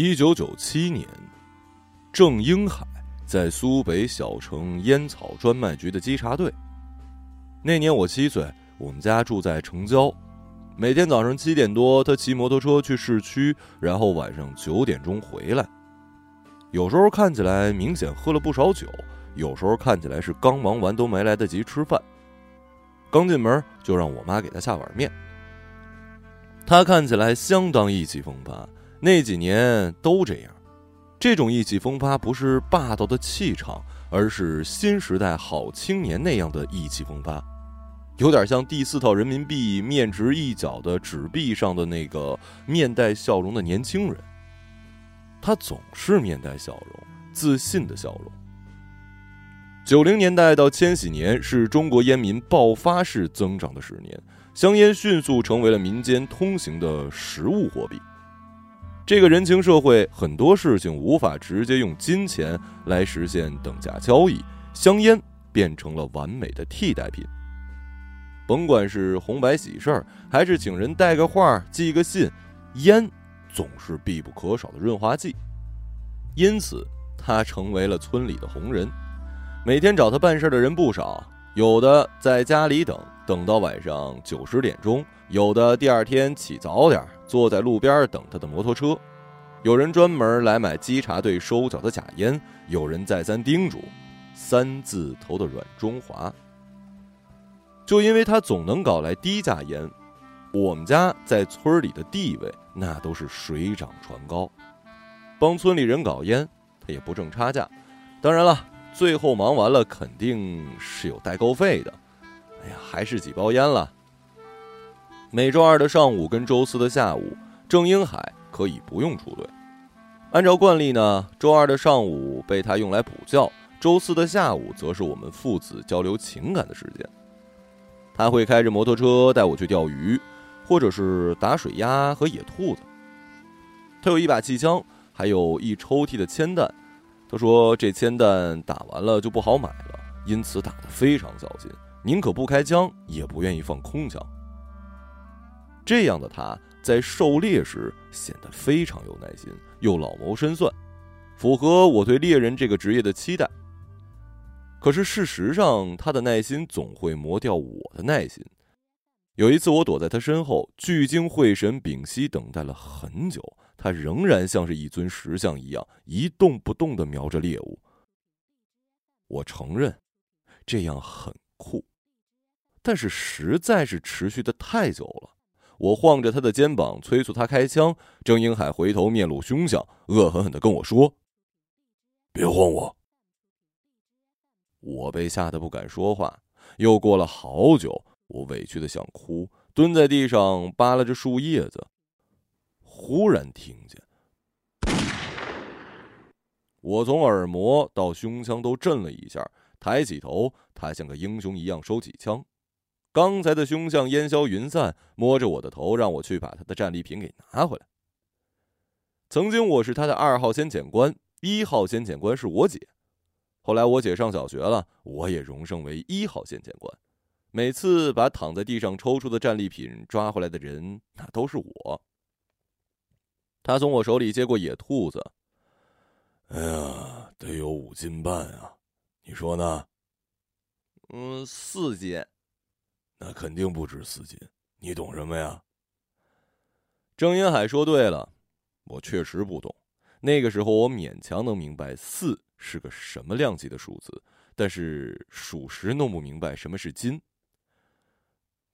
一九九七年，郑英海在苏北小城烟草专卖局的稽查队。那年我七岁，我们家住在城郊。每天早上七点多，他骑摩托车去市区，然后晚上九点钟回来。有时候看起来明显喝了不少酒，有时候看起来是刚忙完都没来得及吃饭。刚进门就让我妈给他下碗面。他看起来相当意气风发，那几年都这样。这种意气风发不是霸道的气场，而是新时代好青年那样的意气风发，有点像第四套人民币面值一角的纸币上的那个面带笑容的年轻人。他总是面带笑容，自信的笑容。九零年代到千禧年是中国烟民爆发式增长的十年。香烟迅速成为了民间通行的实物货币。这个人情社会，很多事情无法直接用金钱来实现等价交易，香烟变成了完美的替代品。甭管是红白喜事儿，还是请人带个话、寄个信，烟总是必不可少的润滑剂。因此，他成为了村里的红人。每天找他办事的人不少，有的在家里等。等到晚上九十点钟，有的第二天起早点，坐在路边等他的摩托车；有人专门来买稽查队收缴的假烟；有人再三叮嘱三字头的软中华。就因为他总能搞来低价烟，我们家在村里的地位那都是水涨船高。帮村里人搞烟，他也不挣差价。当然了，最后忙完了肯定是有代购费的。哎呀，还是几包烟了。每周二的上午跟周四的下午，郑英海可以不用出队。按照惯例呢，周二的上午被他用来补觉，周四的下午则是我们父子交流情感的时间。他会开着摩托车带我去钓鱼，或者是打水鸭和野兔子。他有一把气枪，还有一抽屉的铅弹。他说这铅弹打完了就不好买了，因此打得非常小心。宁可不开枪，也不愿意放空枪。这样的他在狩猎时显得非常有耐心，又老谋深算，符合我对猎人这个职业的期待。可是事实上，他的耐心总会磨掉我的耐心。有一次，我躲在他身后，聚精会神、屏息等待了很久，他仍然像是一尊石像一样一动不动的瞄着猎物。我承认，这样很。酷，但是实在是持续的太久了。我晃着他的肩膀，催促他开枪。郑英海回头，面露凶相，恶狠狠的跟我说：“别晃我！”我被吓得不敢说话。又过了好久，我委屈的想哭，蹲在地上扒拉着树叶子。忽然听见，我从耳膜到胸腔都震了一下。抬起头，他像个英雄一样收起枪。刚才的凶相烟消云散，摸着我的头，让我去把他的战利品给拿回来。曾经我是他的二号先检官，一号先检官是我姐。后来我姐上小学了，我也荣升为一号先检官。每次把躺在地上抽出的战利品抓回来的人，那都是我。他从我手里接过野兔子，哎呀，得有五斤半啊！你说呢？嗯，四斤，那肯定不止四斤。你懂什么呀？郑英海说对了，我确实不懂。那个时候我勉强能明白四是个什么量级的数字，但是属实弄不明白什么是斤。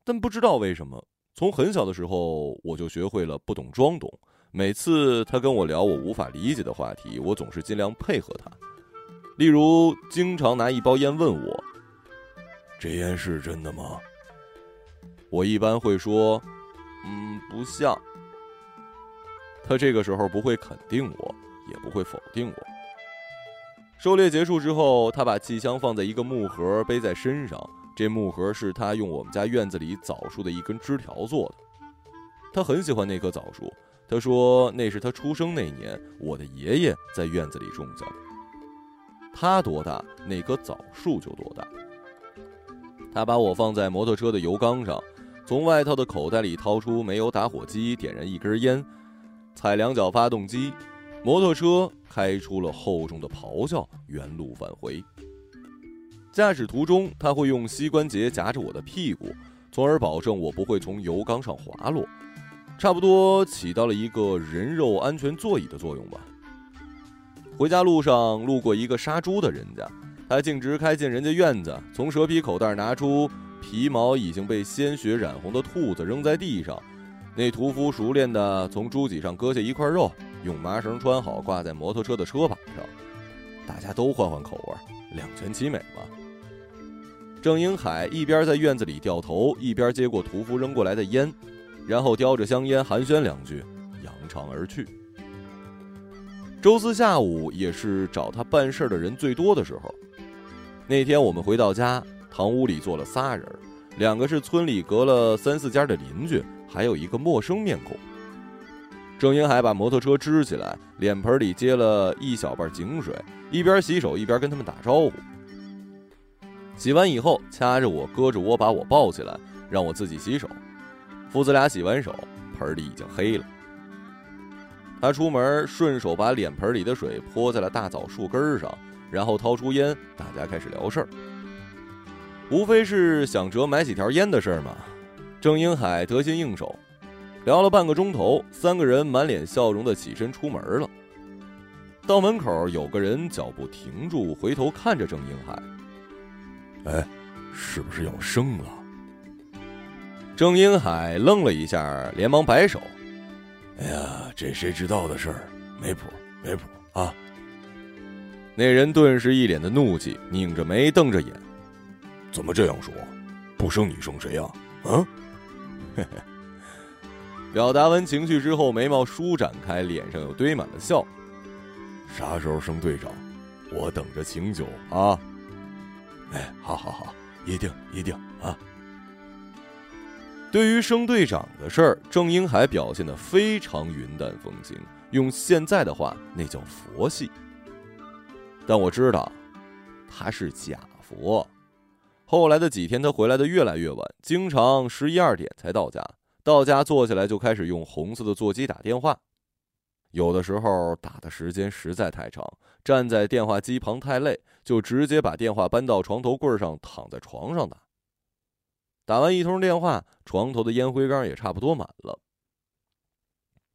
但不知道为什么，从很小的时候我就学会了不懂装懂。每次他跟我聊我无法理解的话题，我总是尽量配合他。例如，经常拿一包烟问我：“这烟是真的吗？”我一般会说：“嗯，不像。”他这个时候不会肯定我，也不会否定我。狩猎结束之后，他把气枪放在一个木盒，背在身上。这木盒是他用我们家院子里枣树的一根枝条做的。他很喜欢那棵枣树，他说那是他出生那年我的爷爷在院子里种下的。他多大，那棵枣树就多大。他把我放在摩托车的油缸上，从外套的口袋里掏出煤油打火机，点燃一根烟，踩两脚发动机，摩托车开出了厚重的咆哮，原路返回。驾驶途中，他会用膝关节夹着我的屁股，从而保证我不会从油缸上滑落，差不多起到了一个人肉安全座椅的作用吧。回家路上路过一个杀猪的人家，他径直开进人家院子，从蛇皮口袋拿出皮毛已经被鲜血染红的兔子扔在地上，那屠夫熟练地从猪脊上割下一块肉。用麻绳穿好，挂在摩托车的车把上，大家都换换口味，两全其美嘛。郑英海一边在院子里掉头，一边接过屠夫扔过来的烟，然后叼着香烟寒暄两句，扬长而去。周四下午也是找他办事的人最多的时候。那天我们回到家，堂屋里坐了仨人，两个是村里隔了三四家的邻居，还有一个陌生面孔。郑英海把摩托车支起来，脸盆里接了一小半井水，一边洗手一边跟他们打招呼。洗完以后，掐着我，胳着窝把我抱起来，让我自己洗手。父子俩洗完手，盆里已经黑了。他出门顺手把脸盆里的水泼在了大枣树根上，然后掏出烟，大家开始聊事儿。无非是想辙买几条烟的事儿嘛。郑英海得心应手。聊了半个钟头，三个人满脸笑容的起身出门了。到门口，有个人脚步停住，回头看着郑英海：“哎，是不是要生了？”郑英海愣了一下，连忙摆手：“哎呀，这谁知道的事儿，没谱，没谱啊！”那人顿时一脸的怒气，拧着眉，瞪着眼：“怎么这样说？不生你生谁呀？啊？”嘿嘿。表达完情绪之后，眉毛舒展开，脸上又堆满了笑。啥时候升队长？我等着请酒啊！哎，好好好，一定一定啊！对于升队长的事儿，郑英海表现的非常云淡风轻，用现在的话，那叫佛系。但我知道，他是假佛。后来的几天，他回来的越来越晚，经常十一二点才到家。到家坐下来就开始用红色的座机打电话，有的时候打的时间实在太长，站在电话机旁太累，就直接把电话搬到床头柜上，躺在床上打。打完一通电话，床头的烟灰缸也差不多满了。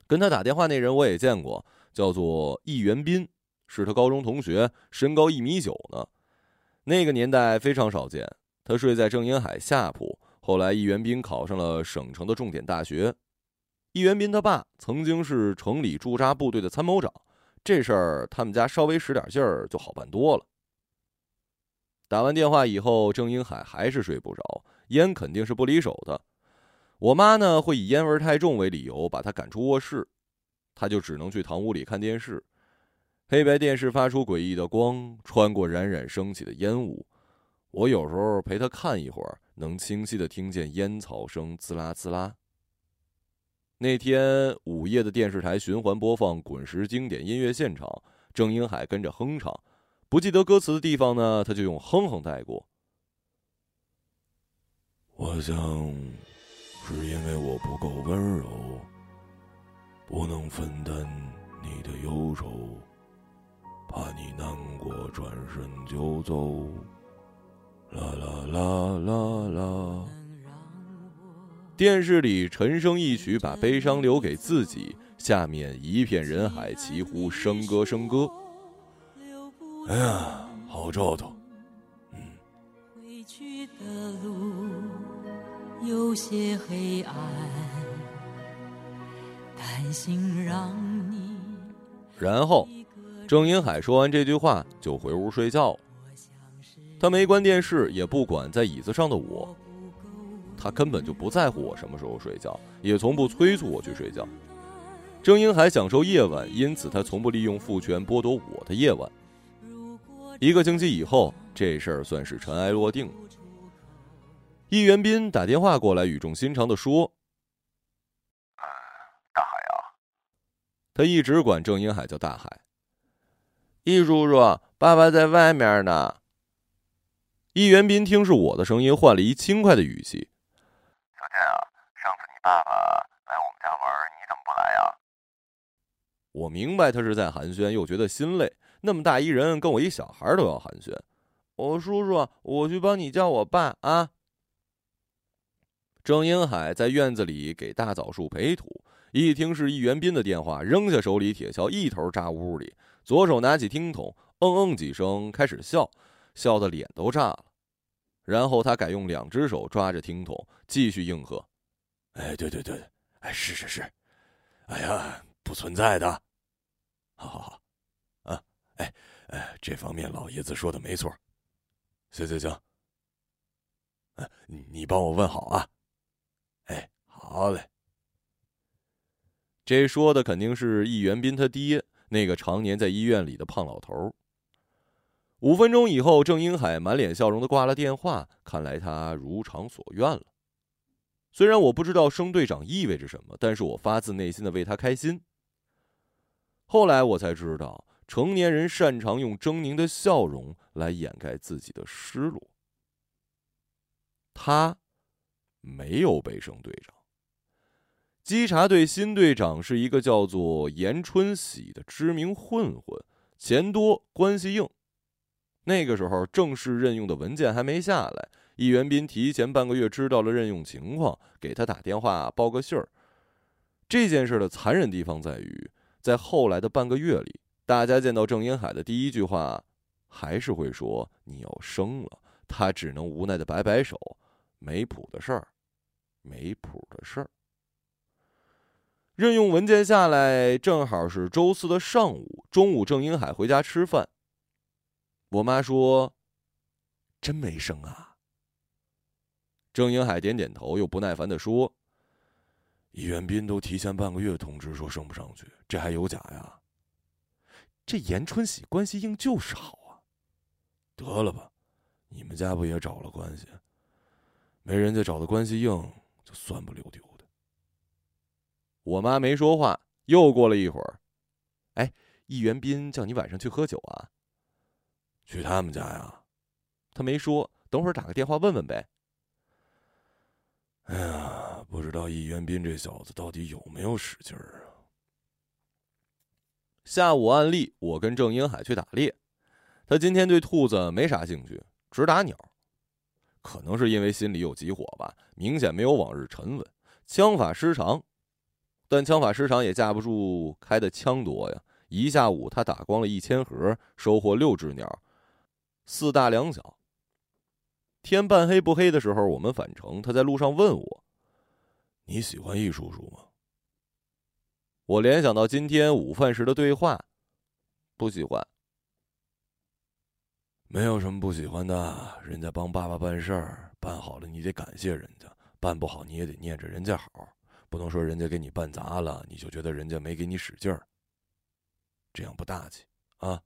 跟他打电话那人我也见过，叫做易元斌，是他高中同学，身高一米九呢。那个年代非常少见，他睡在郑英海下铺。后来，易元斌考上了省城的重点大学。易元斌他爸曾经是城里驻扎部队的参谋长，这事儿他们家稍微使点劲儿就好办多了。打完电话以后，郑英海还是睡不着，烟肯定是不离手的。我妈呢，会以烟味太重为理由把他赶出卧室，他就只能去堂屋里看电视。黑白电视发出诡异的光，穿过冉冉升起的烟雾。我有时候陪他看一会儿。能清晰的听见烟草声滋啦滋啦。那天午夜的电视台循环播放滚石经典音乐现场，郑英海跟着哼唱，不记得歌词的地方呢，他就用哼哼带过。我想，是因为我不够温柔，不能分担你的忧愁，怕你难过转身就走。啦啦啦啦啦！电视里陈升一曲，把悲伤留给自己。下面一片人海齐呼，笙歌笙歌。哎呀，好兆头。嗯。然后，郑英海说完这句话，就回屋睡觉了。他没关电视，也不管在椅子上的我。他根本就不在乎我什么时候睡觉，也从不催促我去睡觉。郑英海享受夜晚，因此他从不利用父权剥夺我的夜晚。一个星期以后，这事儿算是尘埃落定了。易元斌打电话过来，语重心长的说：“大海啊。”他一直管郑英海叫大海。易叔叔，爸爸在外面呢。易元斌听是我的声音，换了一轻快的语气：“小天啊，上次你爸爸来我们家玩，你怎么不来呀？”我明白他是在寒暄，又觉得心累。那么大一人，跟我一小孩都要寒暄。我叔叔，我去帮你叫我爸啊。郑英海在院子里给大枣树培土，一听是易元斌的电话，扔下手里铁锹，一头扎屋里，左手拿起听筒，嗯嗯几声，开始笑，笑得脸都炸了。然后他改用两只手抓着听筒，继续应和：“哎，对对对，哎，是是是，哎呀，不存在的，好好好，啊，哎哎，这方面老爷子说的没错。”行行行，你你帮我问好啊！哎，好嘞。这说的肯定是易元斌他爹，那个常年在医院里的胖老头。五分钟以后，郑英海满脸笑容的挂了电话，看来他如偿所愿了。虽然我不知道升队长意味着什么，但是我发自内心的为他开心。后来我才知道。成年人擅长用狰狞的笑容来掩盖自己的失落。他没有被升队长。稽查队新队长是一个叫做严春喜的知名混混，钱多关系硬。那个时候正式任用的文件还没下来，易元斌提前半个月知道了任用情况，给他打电话报个信儿。这件事的残忍地方在于，在后来的半个月里。大家见到郑英海的第一句话，还是会说“你要生了”，他只能无奈的摆摆手，没谱的事儿，没谱的事儿。任用文件下来，正好是周四的上午，中午郑英海回家吃饭。我妈说：“真没生啊。”郑英海点点头，又不耐烦的说：“易元斌都提前半个月通知说升不上去，这还有假呀？”这严春喜关系硬就是好啊！得了吧，你们家不也找了关系？没人家找的关系硬，就算不溜丢的。我妈没说话。又过了一会儿，哎，易元斌叫你晚上去喝酒啊？去他们家呀？他没说。等会儿打个电话问问呗。哎呀，不知道易元斌这小子到底有没有使劲儿啊？下午，案例我跟郑英海去打猎，他今天对兔子没啥兴趣，只打鸟。可能是因为心里有急火吧，明显没有往日沉稳，枪法失常。但枪法失常也架不住开的枪多呀！一下午他打光了一千盒，收获六只鸟，四大两小。天半黑不黑的时候，我们返程，他在路上问我：“你喜欢易叔叔吗？”我联想到今天午饭时的对话，不喜欢。没有什么不喜欢的，人家帮爸爸办事儿，办好了你得感谢人家，办不好你也得念着人家好，不能说人家给你办砸了，你就觉得人家没给你使劲儿，这样不大气啊！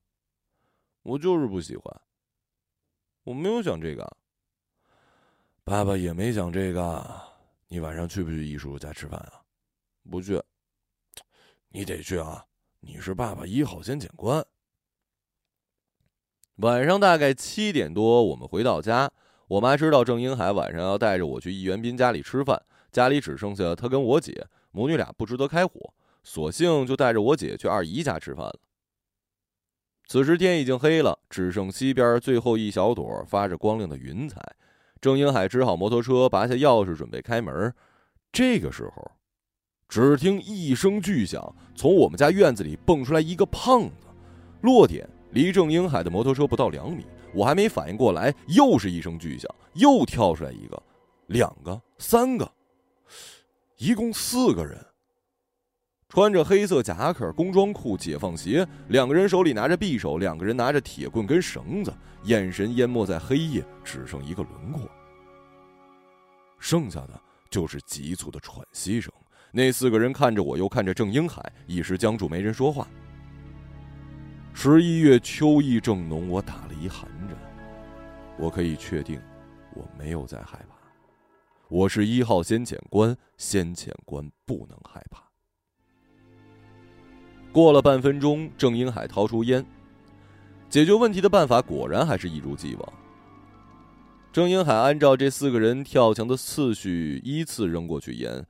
我就是不喜欢，我没有想这个，爸爸也没想这个。你晚上去不去易叔叔家吃饭啊？不去。你得去啊！你是爸爸一号先检官。晚上大概七点多，我们回到家。我妈知道郑英海晚上要带着我去易元斌家里吃饭，家里只剩下他跟我姐，母女俩不值得开火，索性就带着我姐去二姨家吃饭了。此时天已经黑了，只剩西边最后一小朵发着光亮的云彩。郑英海支好摩托车，拔下钥匙准备开门。这个时候。只听一声巨响，从我们家院子里蹦出来一个胖子，落点离郑英海的摩托车不到两米。我还没反应过来，又是一声巨响，又跳出来一个，两个，三个，一共四个人，穿着黑色夹克、工装裤、解放鞋，两个人手里拿着匕首，两个人拿着铁棍跟绳子，眼神淹没在黑夜，只剩一个轮廓，剩下的就是急促的喘息声。那四个人看着我，又看着郑英海，一时僵住，没人说话。十一月秋意正浓，我打了一寒战。我可以确定，我没有在害怕。我是一号先遣官，先遣官不能害怕。过了半分钟，郑英海掏出烟。解决问题的办法果然还是一如既往。郑英海按照这四个人跳墙的次序，依次扔过去烟。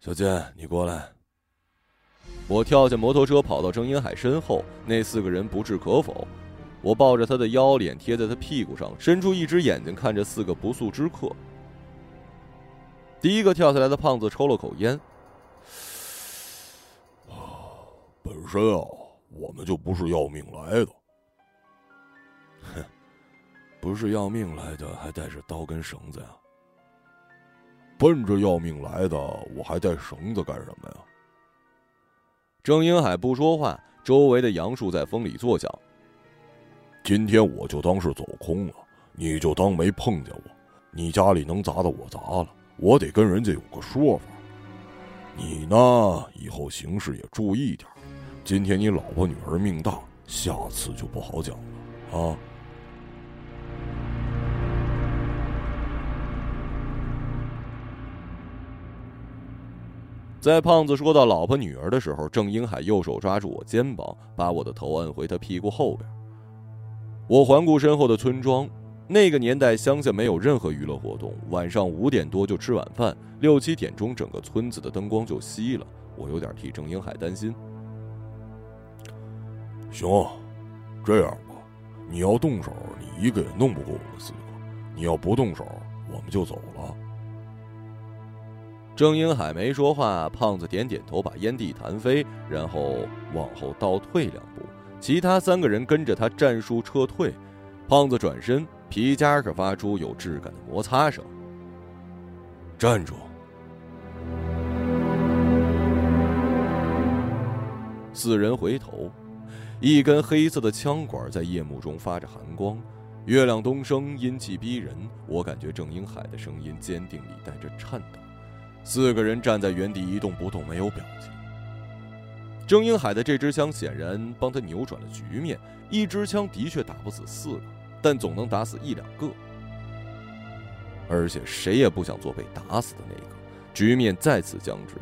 小健，你过来。我跳下摩托车，跑到郑英海身后，那四个人不置可否。我抱着他的腰，脸贴在他屁股上，伸出一只眼睛看着四个不速之客。第一个跳下来的胖子抽了口烟。本身啊，我们就不是要命来的。哼，不是要命来的，还带着刀跟绳子呀？奔着要命来的，我还带绳子干什么呀？郑英海不说话，周围的杨树在风里作响。今天我就当是走空了，你就当没碰见我。你家里能砸的我砸了，我得跟人家有个说法。你呢，以后行事也注意点。今天你老婆女儿命大，下次就不好讲了啊。在胖子说到老婆女儿的时候，郑英海右手抓住我肩膀，把我的头摁回他屁股后边。我环顾身后的村庄，那个年代乡下没有任何娱乐活动，晚上五点多就吃晚饭，六七点钟整个村子的灯光就熄了。我有点替郑英海担心。行，这样吧，你要动手，你一个也弄不过我们四个；你要不动手，我们就走了。郑英海没说话，胖子点点头，把烟蒂弹飞，然后往后倒退两步。其他三个人跟着他战术撤退，胖子转身，皮夹克发出有质感的摩擦声。站住！四人回头，一根黑色的枪管在夜幕中发着寒光，月亮东升，阴气逼人。我感觉郑英海的声音坚定里带着颤抖。四个人站在原地一动不动，没有表情。郑英海的这支枪显然帮他扭转了局面。一支枪的确打不死四个，但总能打死一两个。而且谁也不想做被打死的那个。局面再次僵直。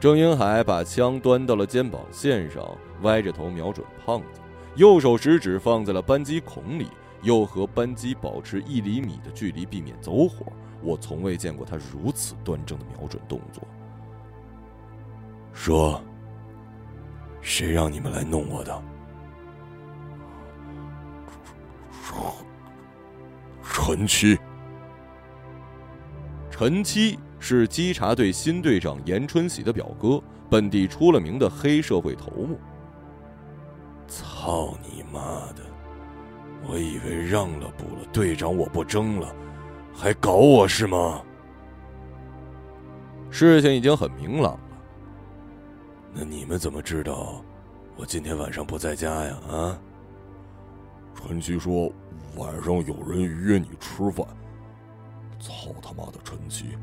郑英海把枪端到了肩膀线上，歪着头瞄准胖子，右手食指放在了扳机孔里，又和扳机保持一厘米的距离，避免走火。我从未见过他如此端正的瞄准动作。说：“谁让你们来弄我的？”陈七，陈七是稽查队新队长严春喜的表哥，本地出了名的黑社会头目。操你妈的！我以为让了步了，队长我不争了，还搞我是吗？事情已经很明朗了。那你们怎么知道我今天晚上不在家呀？啊！陈奇说晚上有人约你吃饭。操他妈的陈奇，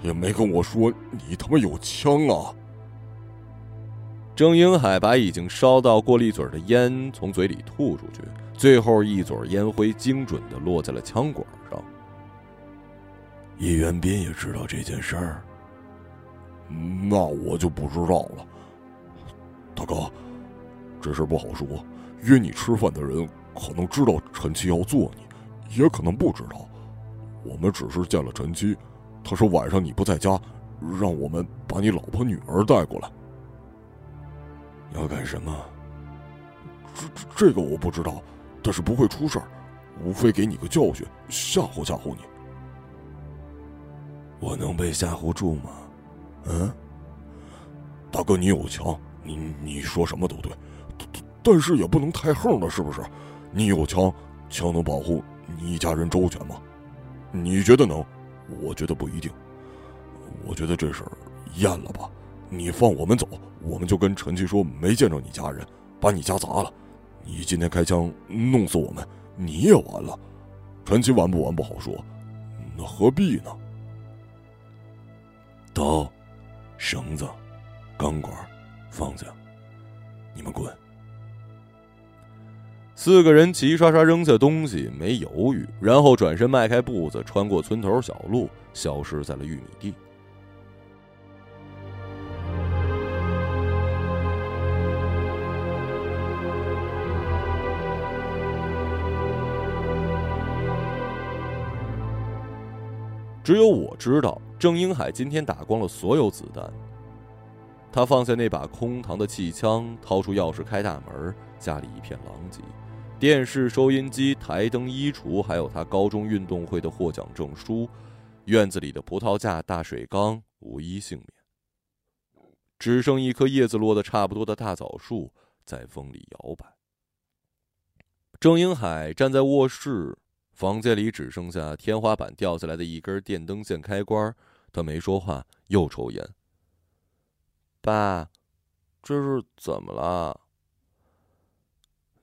他也没跟我说你他妈有枪啊！郑英海把已经烧到过滤嘴的烟从嘴里吐出去，最后一嘴烟灰精准的落在了枪管上。叶元斌也知道这件事儿，那我就不知道了。大哥，这事不好说。约你吃饭的人可能知道陈七要做你，也可能不知道。我们只是见了陈七，他说晚上你不在家，让我们把你老婆女儿带过来。要干什么？这这这个我不知道，但是不会出事儿，无非给你个教训，吓唬吓唬你。我能被吓唬住吗？嗯，大哥，你有枪。你你说什么都对，但是也不能太横了，是不是？你有枪，枪能保护你一家人周全吗？你觉得能？我觉得不一定。我觉得这事儿验了吧。你放我们走，我们就跟陈七说没见着你家人，把你家砸了。你今天开枪弄死我们，你也完了。陈七完不完不好说，那何必呢？刀、绳子、钢管。放下，你们滚！四个人齐刷刷扔下东西，没犹豫，然后转身迈开步子，穿过村头小路，消失在了玉米地。只有我知道，郑英海今天打光了所有子弹。他放下那把空膛的气枪，掏出钥匙开大门。家里一片狼藉，电视、收音机、台灯、衣橱，还有他高中运动会的获奖证书。院子里的葡萄架、大水缸无一幸免，只剩一棵叶子落得差不多的大枣树在风里摇摆。郑英海站在卧室，房间里只剩下天花板掉下来的一根电灯线开关。他没说话，又抽烟。爸，这是怎么了？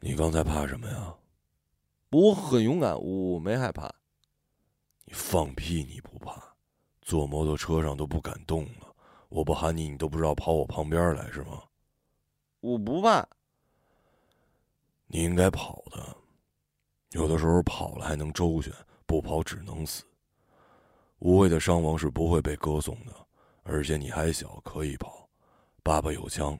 你刚才怕什么呀？我很勇敢，我没害怕。你放屁！你不怕？坐摩托车上都不敢动了，我不喊你，你都不知道跑我旁边来是吗？我不怕。你应该跑的，有的时候跑了还能周旋，不跑只能死。无谓的伤亡是不会被歌颂的，而且你还小，可以跑。爸爸有枪，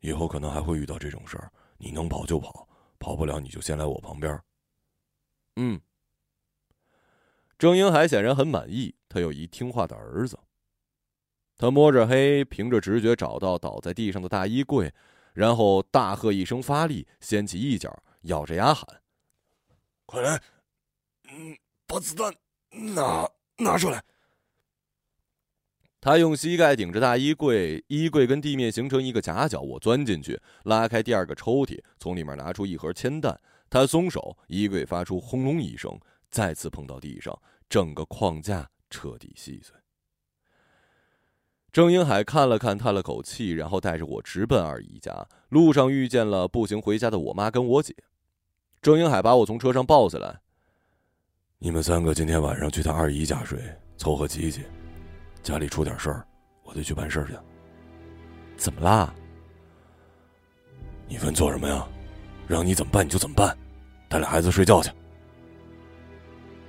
以后可能还会遇到这种事儿。你能跑就跑，跑不了你就先来我旁边。嗯。郑英海显然很满意，他有一听话的儿子。他摸着黑，凭着直觉找到倒在地上的大衣柜，然后大喝一声发力，掀起一角，咬着牙喊：“快来！嗯，把子弹拿拿出来。”他用膝盖顶着大衣柜，衣柜跟地面形成一个夹角。我钻进去，拉开第二个抽屉，从里面拿出一盒铅弹。他松手，衣柜发出轰隆一声，再次碰到地上，整个框架彻底细碎。郑英海看了看，叹了口气，然后带着我直奔二姨家。路上遇见了步行回家的我妈跟我姐。郑英海把我从车上抱下来：“你们三个今天晚上去他二姨家睡，凑合挤挤。”家里出点事儿，我得去办事去。怎么啦？你问做什么呀？让你怎么办你就怎么办，带俩孩子睡觉去。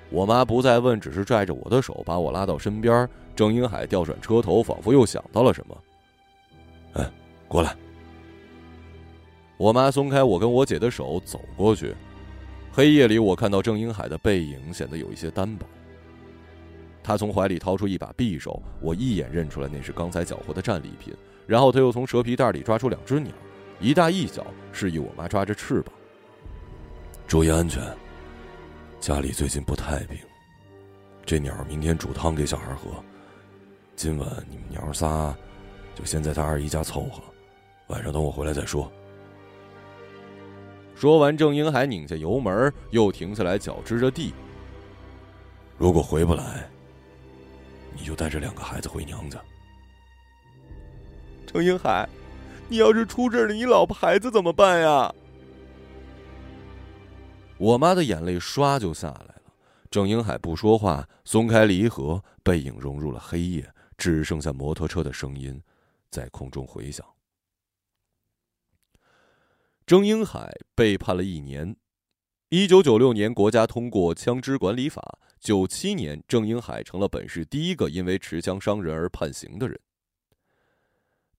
我妈不再问，只是拽着我的手把我拉到身边。郑英海调转车头，仿佛又想到了什么。哎，过来。我妈松开我跟我姐的手，走过去。黑夜里，我看到郑英海的背影显得有一些单薄。他从怀里掏出一把匕首，我一眼认出来那是刚才缴获的战利品。然后他又从蛇皮袋里抓出两只鸟，一大一小，示意我妈抓着翅膀。注意安全。家里最近不太平，这鸟明天煮汤给小孩喝。今晚你们娘仨就先在他二姨家凑合，晚上等我回来再说。说完，郑英海拧下油门，又停下来，脚支着地。如果回不来。你就带着两个孩子回娘家。郑英海，你要是出事了，你老婆孩子怎么办呀？我妈的眼泪唰就下来了。郑英海不说话，松开离合，背影融入了黑夜，只剩下摩托车的声音在空中回响。郑英海被判了一年。一九九六年，国家通过枪支管理法。九七年，郑英海成了本市第一个因为持枪伤人而判刑的人。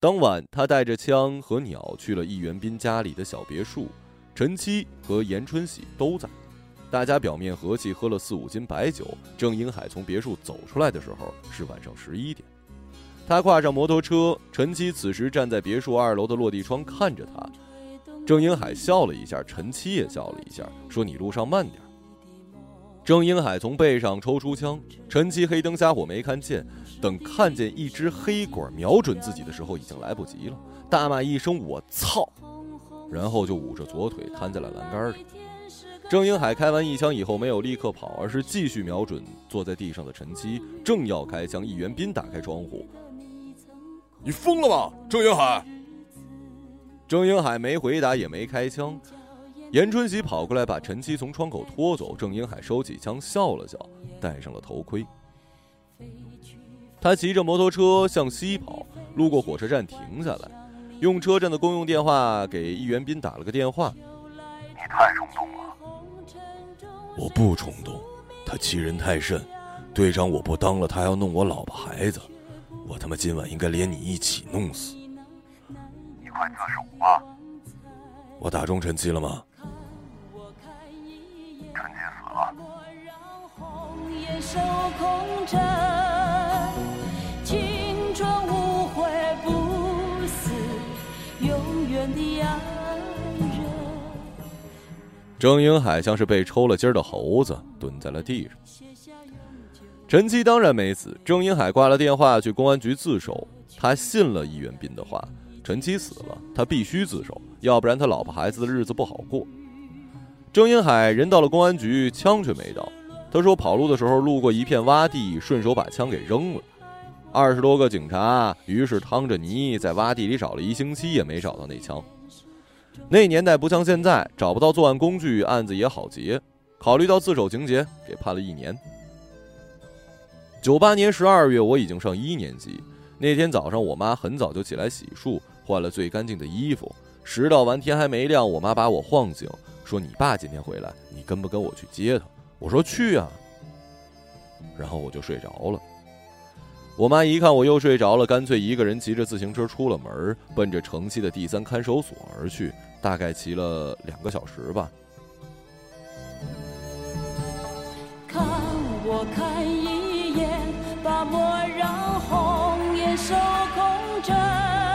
当晚，他带着枪和鸟去了易元斌家里的小别墅，陈七和严春喜都在。大家表面和气，喝了四五斤白酒。郑英海从别墅走出来的时候是晚上十一点。他跨上摩托车，陈七此时站在别墅二楼的落地窗看着他。郑英海笑了一下，陈七也笑了一下，说：“你路上慢点。”郑英海从背上抽出枪，陈七黑灯瞎火没看见，等看见一只黑管瞄准自己的时候，已经来不及了，大骂一声“我操”，然后就捂着左腿瘫在了栏杆上。郑英海开完一枪以后，没有立刻跑，而是继续瞄准坐在地上的陈七，正要开枪，易元斌打开窗户：“你疯了吗，郑英海？”郑英海没回答，也没开枪。严春喜跑过来，把陈七从窗口拖走。郑英海收起枪，笑了笑，戴上了头盔。他骑着摩托车向西跑，路过火车站停下来，用车站的公用电话给易元斌打了个电话。你太冲动了。我不冲动，他欺人太甚。队长我不当了，他要弄我老婆孩子，我他妈今晚应该连你一起弄死。你快自首吧。我打中陈七了吗？手空着，青春无悔不。远的爱人。郑英海像是被抽了筋的猴子，蹲在了地上。陈七当然没死，郑英海挂了电话去公安局自首。他信了易元斌的话，陈七死了，他必须自首，要不然他老婆孩子的日子不好过。郑英海人到了公安局，枪却没到。他说跑路的时候路过一片洼地，顺手把枪给扔了。二十多个警察于是趟着泥在洼地里找了一星期，也没找到那枪。那年代不像现在，找不到作案工具，案子也好结。考虑到自首情节，给判了一年。九八年十二月，我已经上一年级。那天早上，我妈很早就起来洗漱，换了最干净的衣服。拾到完天还没亮，我妈把我晃醒，说：“你爸今天回来，你跟不跟我去接他？”我说：“去啊。”然后我就睡着了。我妈一看我又睡着了，干脆一个人骑着自行车出了门，奔着城西的第三看守所而去。大概骑了两个小时吧。看我看一眼，把莫让红颜守空枕。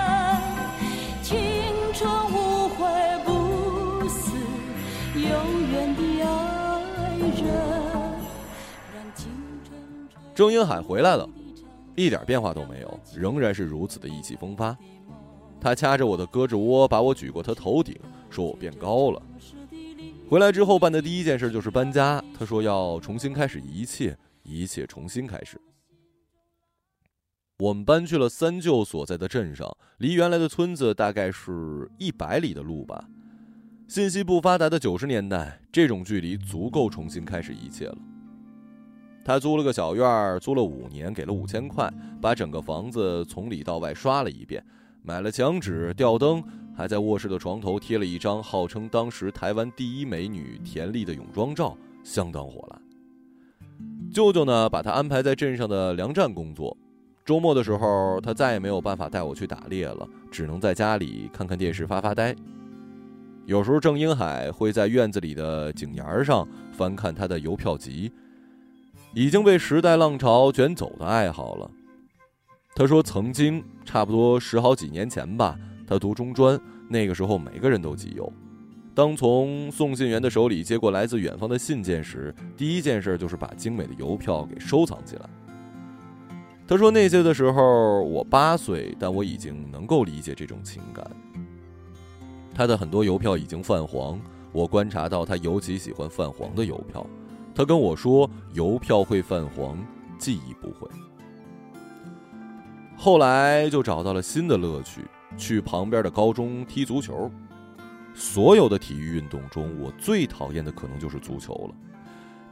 郑英海回来了。一点变化都没有，仍然是如此的意气风发。他掐着我的胳肢窝，把我举过他头顶，说我变高了。回来之后办的第一件事就是搬家。他说要重新开始一切，一切重新开始。我们搬去了三舅所在的镇上，离原来的村子大概是一百里的路吧。信息不发达的九十年代，这种距离足够重新开始一切了。他租了个小院儿，租了五年，给了五千块，把整个房子从里到外刷了一遍，买了墙纸、吊灯，还在卧室的床头贴了一张号称当时台湾第一美女田丽的泳装照，相当火辣。舅舅呢，把他安排在镇上的粮站工作，周末的时候，他再也没有办法带我去打猎了，只能在家里看看电视发发呆。有时候，郑英海会在院子里的井沿上翻看他的邮票集。已经被时代浪潮卷走的爱好了。他说：“曾经差不多十好几年前吧，他读中专，那个时候每个人都集邮。当从送信员的手里接过来自远方的信件时，第一件事就是把精美的邮票给收藏起来。”他说：“那些的时候我八岁，但我已经能够理解这种情感。他的很多邮票已经泛黄，我观察到他尤其喜欢泛黄的邮票。”他跟我说，邮票会泛黄，记忆不会。后来就找到了新的乐趣，去旁边的高中踢足球。所有的体育运动中，我最讨厌的可能就是足球了。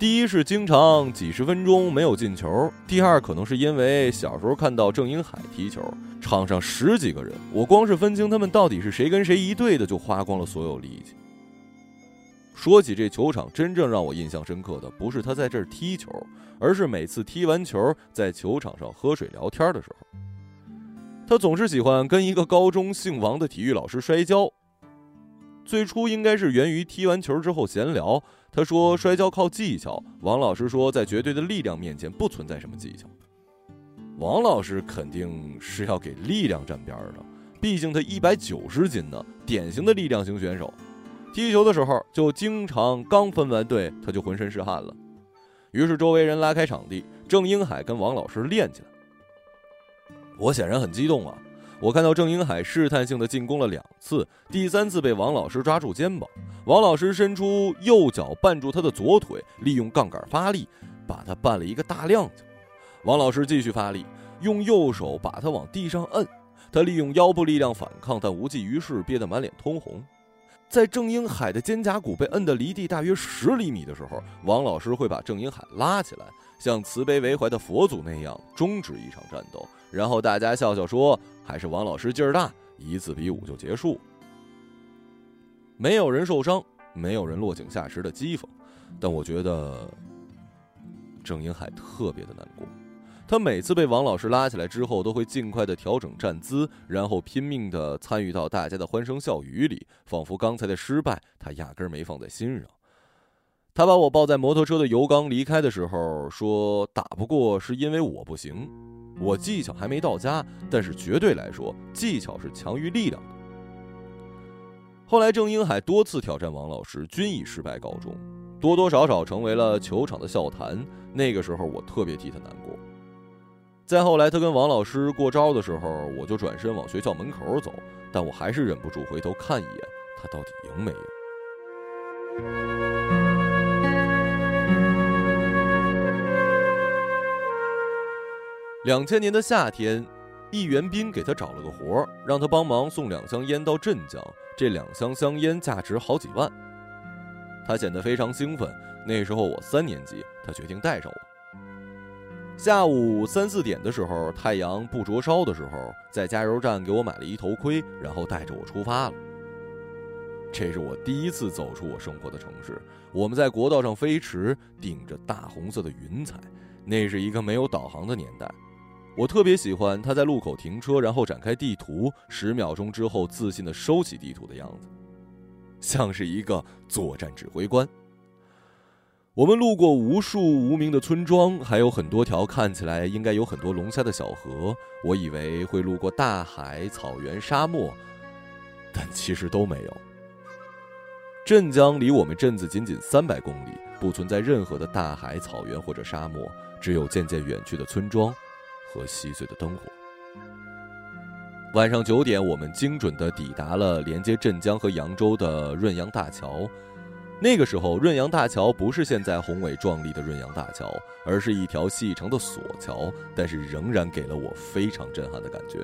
第一是经常几十分钟没有进球，第二可能是因为小时候看到郑英海踢球，场上十几个人，我光是分清他们到底是谁跟谁一队的，就花光了所有力气。说起这球场，真正让我印象深刻的不是他在这儿踢球，而是每次踢完球在球场上喝水聊天的时候。他总是喜欢跟一个高中姓王的体育老师摔跤。最初应该是源于踢完球之后闲聊，他说摔跤靠技巧，王老师说在绝对的力量面前不存在什么技巧。王老师肯定是要给力量站边的，毕竟他一百九十斤呢，典型的力量型选手。踢球的时候，就经常刚分完队，他就浑身是汗了。于是周围人拉开场地，郑英海跟王老师练起来。我显然很激动啊！我看到郑英海试探性的进攻了两次，第三次被王老师抓住肩膀，王老师伸出右脚绊住他的左腿，利用杠杆发力，把他绊了一个大踉跄。王老师继续发力，用右手把他往地上摁，他利用腰部力量反抗，但无济于事，憋得满脸通红。在郑英海的肩胛骨被摁得离地大约十厘米的时候，王老师会把郑英海拉起来，像慈悲为怀的佛祖那样终止一场战斗，然后大家笑笑说：“还是王老师劲儿大。”一次比武就结束，没有人受伤，没有人落井下石的讥讽，但我觉得郑英海特别的难过。他每次被王老师拉起来之后，都会尽快的调整站姿，然后拼命的参与到大家的欢声笑语里，仿佛刚才的失败他压根没放在心上。他把我抱在摩托车的油缸离开的时候说：“打不过是因为我不行，我技巧还没到家，但是绝对来说，技巧是强于力量的。”后来郑英海多次挑战王老师，均以失败告终，多多少少成为了球场的笑谈。那个时候我特别替他难过。再后来，他跟王老师过招的时候，我就转身往学校门口走，但我还是忍不住回头看一眼，他到底赢没赢。两千年的夏天，易元斌给他找了个活儿，让他帮忙送两箱烟到镇江。这两箱香烟价值好几万，他显得非常兴奋。那时候我三年级，他决定带上我。下午三四点的时候，太阳不灼烧的时候，在加油站给我买了一头盔，然后带着我出发了。这是我第一次走出我生活的城市。我们在国道上飞驰，顶着大红色的云彩。那是一个没有导航的年代。我特别喜欢他在路口停车，然后展开地图，十秒钟之后自信地收起地图的样子，像是一个作战指挥官。我们路过无数无名的村庄，还有很多条看起来应该有很多龙虾的小河。我以为会路过大海、草原、沙漠，但其实都没有。镇江离我们镇子仅仅三百公里，不存在任何的大海、草原或者沙漠，只有渐渐远去的村庄。和细碎的灯火。晚上九点，我们精准的抵达了连接镇江和扬州的润扬大桥。那个时候，润扬大桥不是现在宏伟壮丽的润扬大桥，而是一条细长的索桥，但是仍然给了我非常震撼的感觉。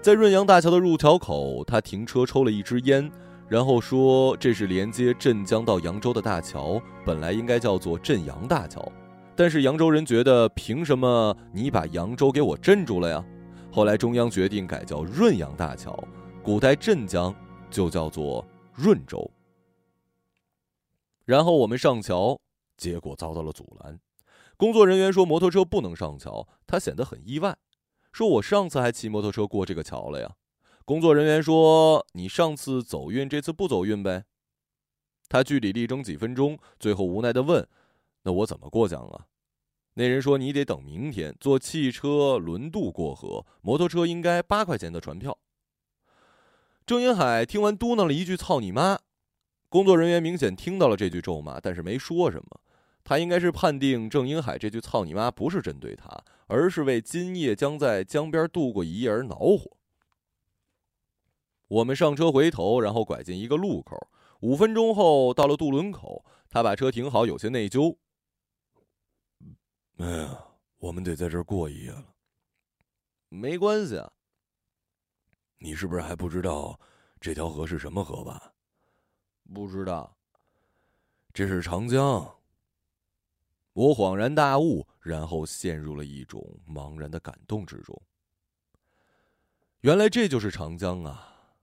在润扬大桥的入桥口，他停车抽了一支烟，然后说：“这是连接镇江到扬州的大桥，本来应该叫做镇扬大桥。”但是扬州人觉得，凭什么你把扬州给我镇住了呀？后来中央决定改叫润扬大桥，古代镇江就叫做润州。然后我们上桥，结果遭到了阻拦。工作人员说摩托车不能上桥，他显得很意外，说我上次还骑摩托车过这个桥了呀。工作人员说你上次走运，这次不走运呗。他据理力争几分钟，最后无奈的问。那我怎么过江啊？那人说你得等明天坐汽车轮渡过河，摩托车应该八块钱的船票。郑英海听完嘟囔了一句“操你妈”，工作人员明显听到了这句咒骂，但是没说什么。他应该是判定郑英海这句“操你妈”不是针对他，而是为今夜将在江边度过一夜而恼火。我们上车回头，然后拐进一个路口，五分钟后到了渡轮口，他把车停好，有些内疚。哎呀，我们得在这儿过一夜了。没关系啊。你是不是还不知道这条河是什么河吧？不知道。这是长江。我恍然大悟，然后陷入了一种茫然的感动之中。原来这就是长江啊！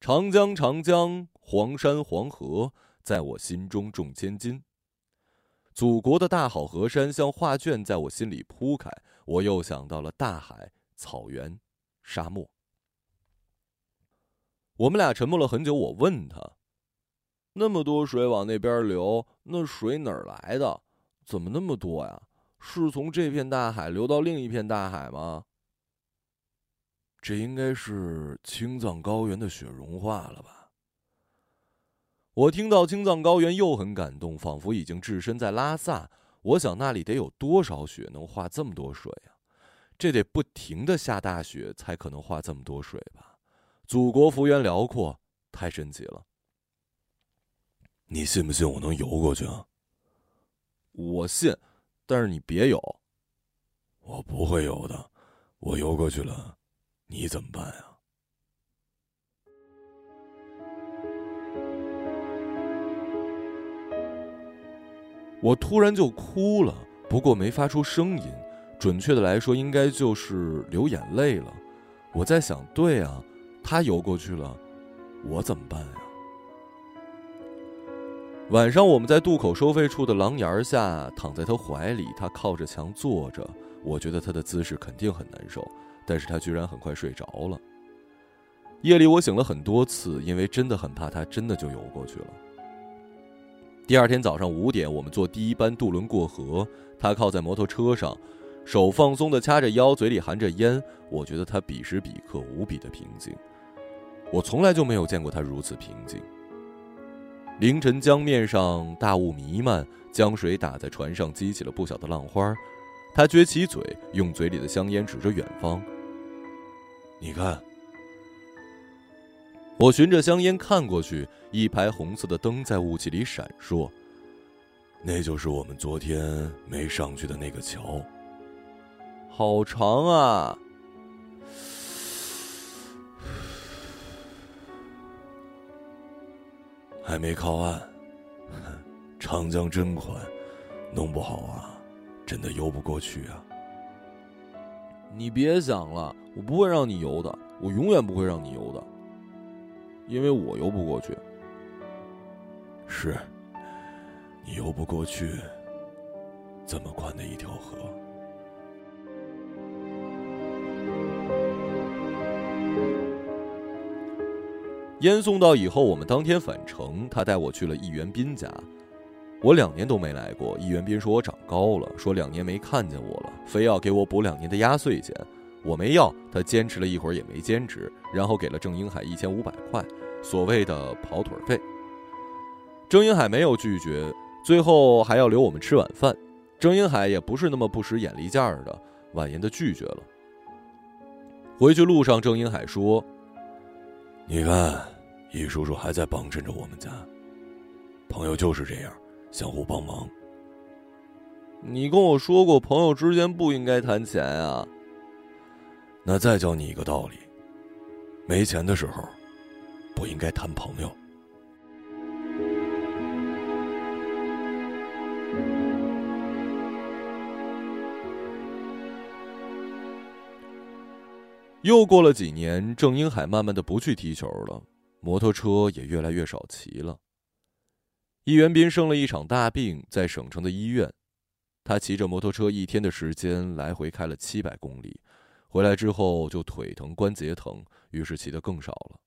长江，长江，黄山黄河，在我心中重千金。祖国的大好河山像画卷在我心里铺开，我又想到了大海、草原、沙漠。我们俩沉默了很久，我问他：“那么多水往那边流，那水哪儿来的？怎么那么多呀？是从这片大海流到另一片大海吗？”这应该是青藏高原的雪融化了吧。我听到青藏高原又很感动，仿佛已经置身在拉萨。我想那里得有多少雪能化这么多水啊？这得不停的下大雪才可能化这么多水吧？祖国幅员辽阔，太神奇了。你信不信我能游过去啊？我信，但是你别游。我不会游的，我游过去了，你怎么办呀？我突然就哭了，不过没发出声音，准确的来说，应该就是流眼泪了。我在想，对啊，他游过去了，我怎么办呀？晚上我们在渡口收费处的廊檐下，躺在他怀里，他靠着墙坐着，我觉得他的姿势肯定很难受，但是他居然很快睡着了。夜里我醒了很多次，因为真的很怕他真的就游过去了。第二天早上五点，我们坐第一班渡轮过河。他靠在摩托车上，手放松的掐着腰，嘴里含着烟。我觉得他彼时彼刻无比的平静。我从来就没有见过他如此平静。凌晨江面上大雾弥漫，江水打在船上，激起了不小的浪花。他撅起嘴，用嘴里的香烟指着远方：“你看。”我循着香烟看过去，一排红色的灯在雾气里闪烁。那就是我们昨天没上去的那个桥。好长啊！还没靠岸，长江真宽，弄不好啊，真的游不过去啊！你别想了，我不会让你游的，我永远不会让你游的，因为我游不过去。是，你游不过去，这么宽的一条河。烟送到以后，我们当天返程，他带我去了易元斌家。我两年都没来过，易元斌说我长高了，说两年没看见我了，非要给我补两年的压岁钱。我没要，他坚持了一会儿也没坚持，然后给了郑英海一千五百块，所谓的跑腿费。郑英海没有拒绝，最后还要留我们吃晚饭。郑英海也不是那么不识眼力见儿的，婉言的拒绝了。回去路上，郑英海说。你看，易叔叔还在帮衬着我们家。朋友就是这样，相互帮忙。你跟我说过，朋友之间不应该谈钱啊。那再教你一个道理：没钱的时候，不应该谈朋友。又过了几年，郑英海慢慢的不去踢球了，摩托车也越来越少骑了。易元斌生了一场大病，在省城的医院，他骑着摩托车一天的时间来回开了七百公里，回来之后就腿疼关节疼，于是骑的更少了。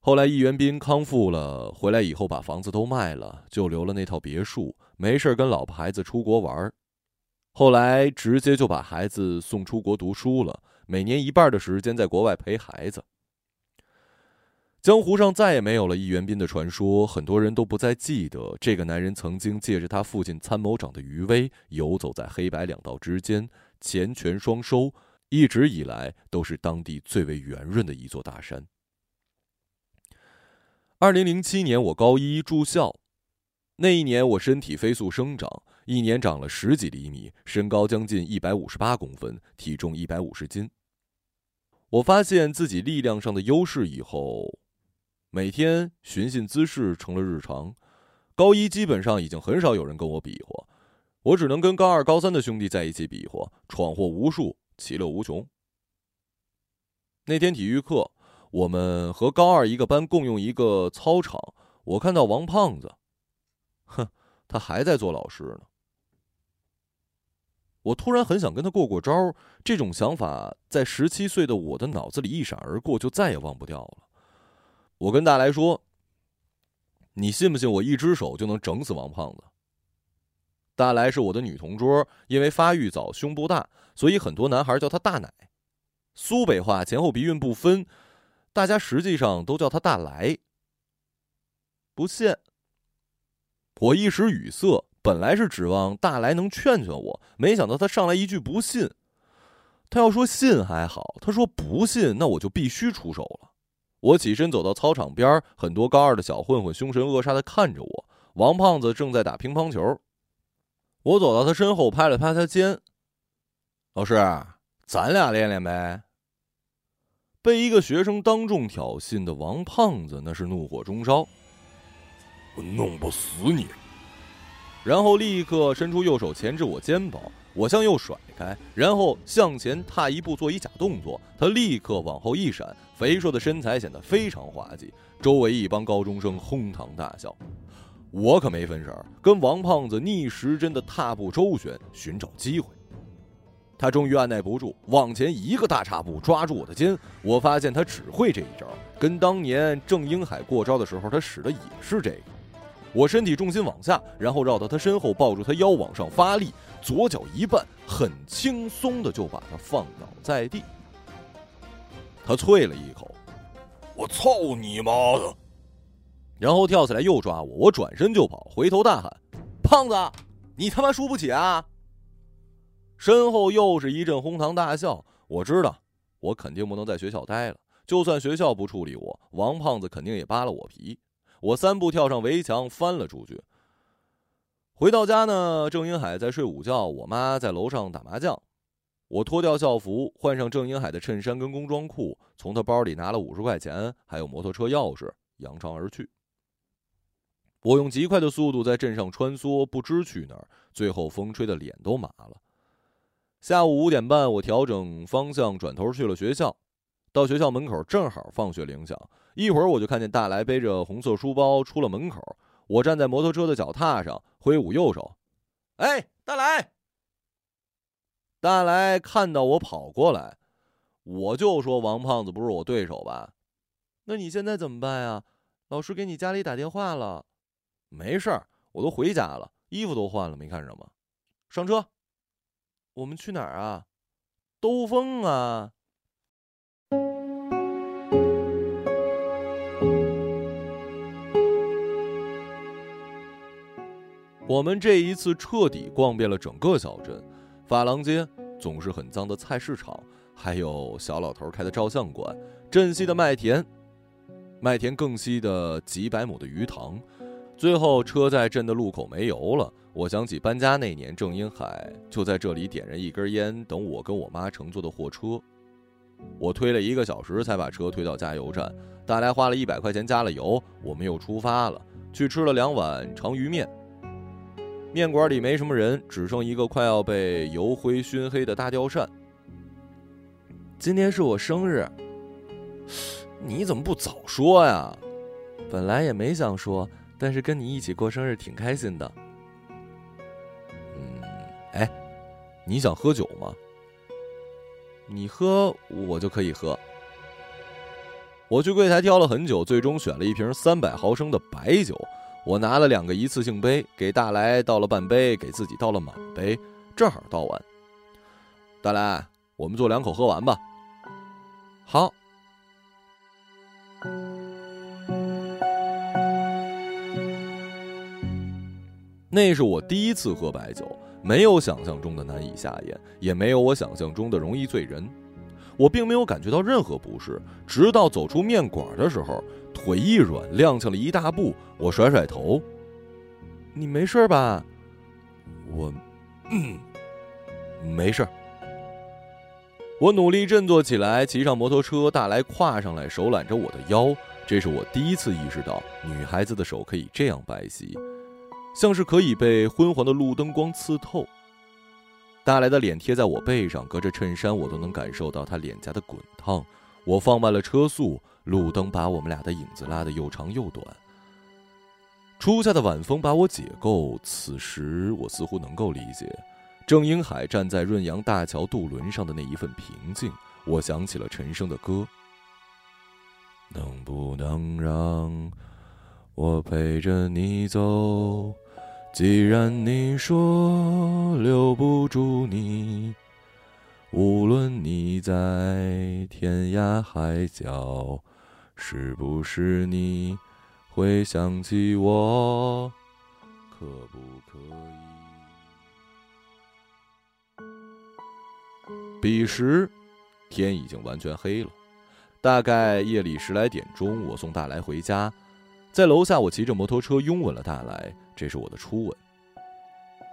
后来易元斌康复了，回来以后把房子都卖了，就留了那套别墅，没事跟老婆孩子出国玩后来直接就把孩子送出国读书了。每年一半的时间在国外陪孩子。江湖上再也没有了易元斌的传说，很多人都不再记得这个男人曾经借着他父亲参谋长的余威，游走在黑白两道之间，钱权双收，一直以来都是当地最为圆润的一座大山。二零零七年，我高一住校，那一年我身体飞速生长。一年长了十几厘米，身高将近一百五十八公分，体重一百五十斤。我发现自己力量上的优势以后，每天寻衅滋事成了日常。高一基本上已经很少有人跟我比划，我只能跟高二、高三的兄弟在一起比划，闯祸无数，其乐无穷。那天体育课，我们和高二一个班共用一个操场，我看到王胖子，哼，他还在做老师呢。我突然很想跟他过过招，这种想法在十七岁的我的脑子里一闪而过，就再也忘不掉了。我跟大来说：“你信不信我一只手就能整死王胖子？”大来是我的女同桌，因为发育早、胸部大，所以很多男孩叫她大奶。苏北话前后鼻韵不分，大家实际上都叫她大来。不信？我一时语塞。本来是指望大来能劝劝我，没想到他上来一句不信。他要说信还好，他说不信，那我就必须出手了。我起身走到操场边，很多高二的小混混凶神恶煞的看着我。王胖子正在打乒乓球，我走到他身后，拍了拍他肩：“老师，咱俩练练呗。”被一个学生当众挑衅的王胖子，那是怒火中烧：“我弄不死你！”然后立刻伸出右手钳制我肩膀，我向右甩开，然后向前踏一步做一假动作，他立刻往后一闪，肥硕的身材显得非常滑稽。周围一帮高中生哄堂大笑，我可没分神，跟王胖子逆时针的踏步周旋，寻找机会。他终于按耐不住，往前一个大踏步，抓住我的肩。我发现他只会这一招，跟当年郑英海过招的时候，他使的也是这个。我身体重心往下，然后绕到他身后，抱住他腰往上发力，左脚一绊，很轻松的就把他放倒在地。他啐了一口，我操你妈的！然后跳起来又抓我，我转身就跑，回头大喊：“胖子，你他妈输不起啊！”身后又是一阵哄堂大笑。我知道，我肯定不能在学校待了。就算学校不处理我，王胖子肯定也扒了我皮。我三步跳上围墙，翻了出去。回到家呢，郑英海在睡午觉，我妈在楼上打麻将。我脱掉校服，换上郑英海的衬衫跟工装裤，从他包里拿了五十块钱，还有摩托车钥匙，扬长而去。我用极快的速度在镇上穿梭，不知去哪儿，最后风吹的脸都麻了。下午五点半，我调整方向，转头去了学校。到学校门口，正好放学铃响。一会儿，我就看见大来背着红色书包出了门口。我站在摩托车的脚踏上，挥舞右手：“哎，大来！”大来看到我跑过来，我就说：“王胖子不是我对手吧？那你现在怎么办呀？老师给你家里打电话了。没事儿，我都回家了，衣服都换了，没看着吗？上车，我们去哪儿啊？兜风啊！”我们这一次彻底逛遍了整个小镇，发廊街、总是很脏的菜市场，还有小老头开的照相馆，镇西的麦田，麦田更西的几百亩的鱼塘。最后，车在镇的路口没油了。我想起搬家那年，郑英海就在这里点燃一根烟，等我跟我妈乘坐的货车。我推了一个小时才把车推到加油站，大概花了一百块钱加了油，我们又出发了，去吃了两碗长鱼面。面馆里没什么人，只剩一个快要被油灰熏黑的大吊扇。今天是我生日，你怎么不早说呀？本来也没想说，但是跟你一起过生日挺开心的。嗯，哎，你想喝酒吗？你喝，我就可以喝。我去柜台挑了很久，最终选了一瓶三百毫升的白酒。我拿了两个一次性杯，给大来倒了半杯，给自己倒了满杯，正好倒完。大来，我们做两口喝完吧。好。那是我第一次喝白酒，没有想象中的难以下咽，也没有我想象中的容易醉人。我并没有感觉到任何不适，直到走出面馆的时候。腿一软，踉跄了一大步。我甩甩头：“你没事吧？”我，嗯，没事。我努力振作起来，骑上摩托车。大来跨上来，手揽着我的腰。这是我第一次意识到，女孩子的手可以这样白皙，像是可以被昏黄的路灯光刺透。大来的脸贴在我背上，隔着衬衫，我都能感受到他脸颊的滚烫。我放慢了车速。路灯把我们俩的影子拉得又长又短。初夏的晚风把我解构，此时我似乎能够理解郑英海站在润阳大桥渡轮上的那一份平静。我想起了陈升的歌：“能不能让我陪着你走？既然你说留不住你，无论你在天涯海角。”是不是你会想起我？可不可以？彼时天已经完全黑了，大概夜里十来点钟，我送大来回家，在楼下我骑着摩托车拥吻了大来，这是我的初吻。